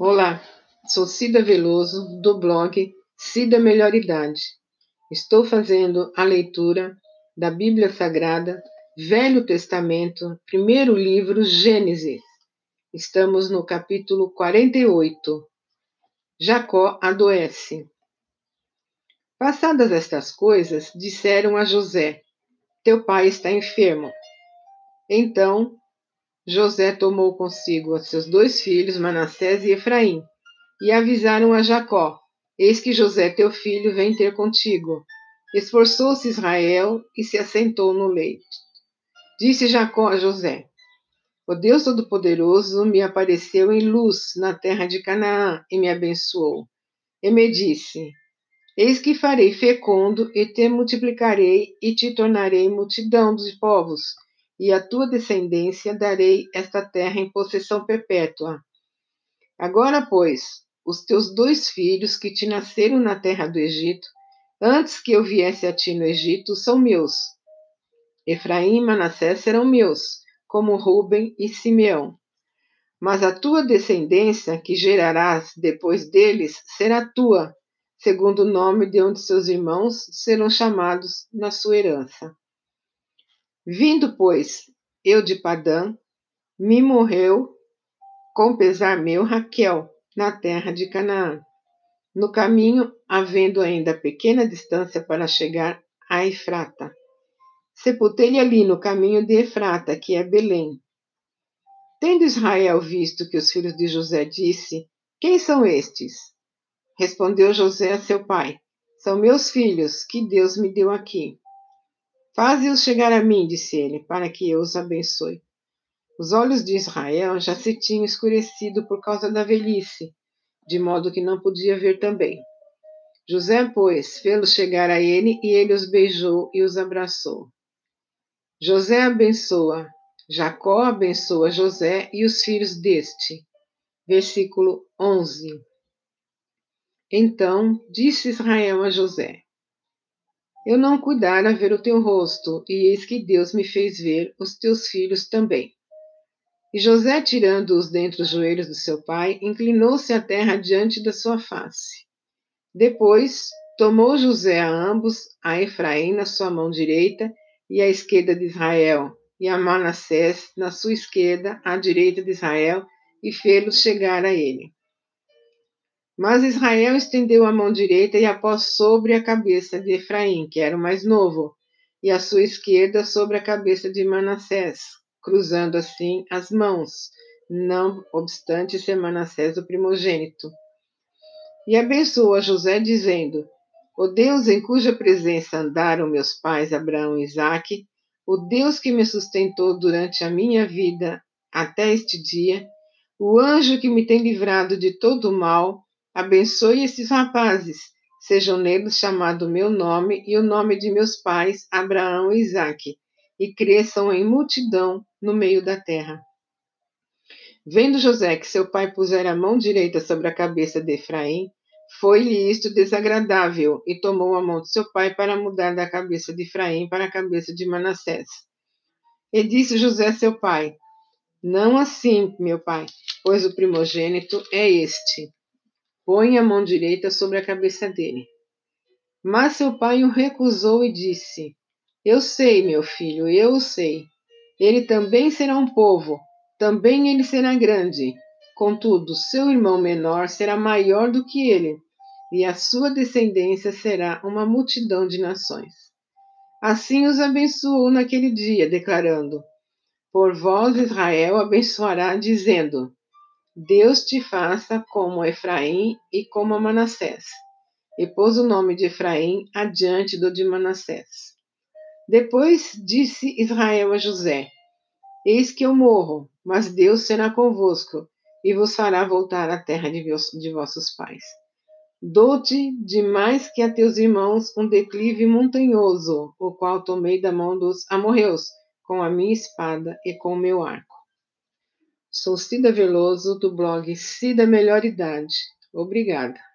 Olá, sou Cida Veloso, do blog Cida Melhor Idade. Estou fazendo a leitura da Bíblia Sagrada, Velho Testamento, primeiro livro, Gênesis. Estamos no capítulo 48. Jacó adoece. Passadas estas coisas, disseram a José: Teu pai está enfermo. Então José tomou consigo seus dois filhos, Manassés e Efraim, e avisaram a Jacó: Eis que José, teu filho, vem ter contigo. Esforçou-se Israel e se assentou no leito. Disse Jacó a José: O Deus Todo-Poderoso me apareceu em luz na terra de Canaã e me abençoou. E me disse: Eis que farei fecundo e te multiplicarei e te tornarei multidão de povos e à tua descendência darei esta terra em possessão perpétua. Agora, pois, os teus dois filhos que te nasceram na terra do Egito, antes que eu viesse a ti no Egito, são meus. Efraim e Manassés serão meus, como Ruben e Simeão. Mas a tua descendência, que gerarás depois deles, será tua, segundo o nome de onde seus irmãos serão chamados na sua herança. Vindo, pois, eu de Padã, me morreu com pesar meu Raquel, na terra de Canaã. No caminho, havendo ainda pequena distância para chegar a Efrata. Sepultei-lhe ali no caminho de Efrata, que é Belém. Tendo Israel visto que os filhos de José disse: Quem são estes? Respondeu José a seu pai: São meus filhos, que Deus me deu aqui. Faze-os chegar a mim, disse ele, para que eu os abençoe. Os olhos de Israel já se tinham escurecido por causa da velhice, de modo que não podia ver também. José, pois, fê-los chegar a ele e ele os beijou e os abraçou. José abençoa, Jacó abençoa José e os filhos deste. Versículo 11. Então disse Israel a José: eu não cuidara ver o teu rosto, e eis que Deus me fez ver os teus filhos também. E José, tirando-os dentre os joelhos do seu pai, inclinou-se à terra diante da sua face. Depois, tomou José a ambos, a Efraim na sua mão direita e à esquerda de Israel, e a Manassés na sua esquerda, à direita de Israel, e fê-los chegar a ele. Mas Israel estendeu a mão direita e a pôs sobre a cabeça de Efraim, que era o mais novo, e a sua esquerda sobre a cabeça de Manassés, cruzando assim as mãos, não obstante ser Manassés o primogênito. E abençoou a José, dizendo: O Deus em cuja presença andaram meus pais Abraão e Isaque, o Deus que me sustentou durante a minha vida até este dia, o anjo que me tem livrado de todo o mal, Abençoe esses rapazes, sejam neles chamado meu nome e o nome de meus pais, Abraão e Isaque, e cresçam em multidão no meio da terra. Vendo José que seu pai pusera a mão direita sobre a cabeça de Efraim, foi-lhe isto desagradável, e tomou a mão de seu pai para mudar da cabeça de Efraim para a cabeça de Manassés. E disse José seu pai: Não assim, meu pai, pois o primogênito é este. Põe a mão direita sobre a cabeça dele. Mas seu pai o recusou e disse: Eu sei, meu filho, eu o sei. Ele também será um povo, também ele será grande. Contudo, seu irmão menor será maior do que ele, e a sua descendência será uma multidão de nações. Assim os abençoou naquele dia, declarando: Por vós Israel abençoará, dizendo: Deus te faça como Efraim e como Manassés. E pôs o nome de Efraim adiante do de Manassés. Depois disse Israel a José: Eis que eu morro, mas Deus será convosco e vos fará voltar à terra de, vossos pais. Dou-te de mais que a teus irmãos um declive montanhoso, o qual tomei da mão dos amorreus, com a minha espada e com o meu arco. Sou Cida Veloso, do blog Cida Melhor Idade. Obrigada.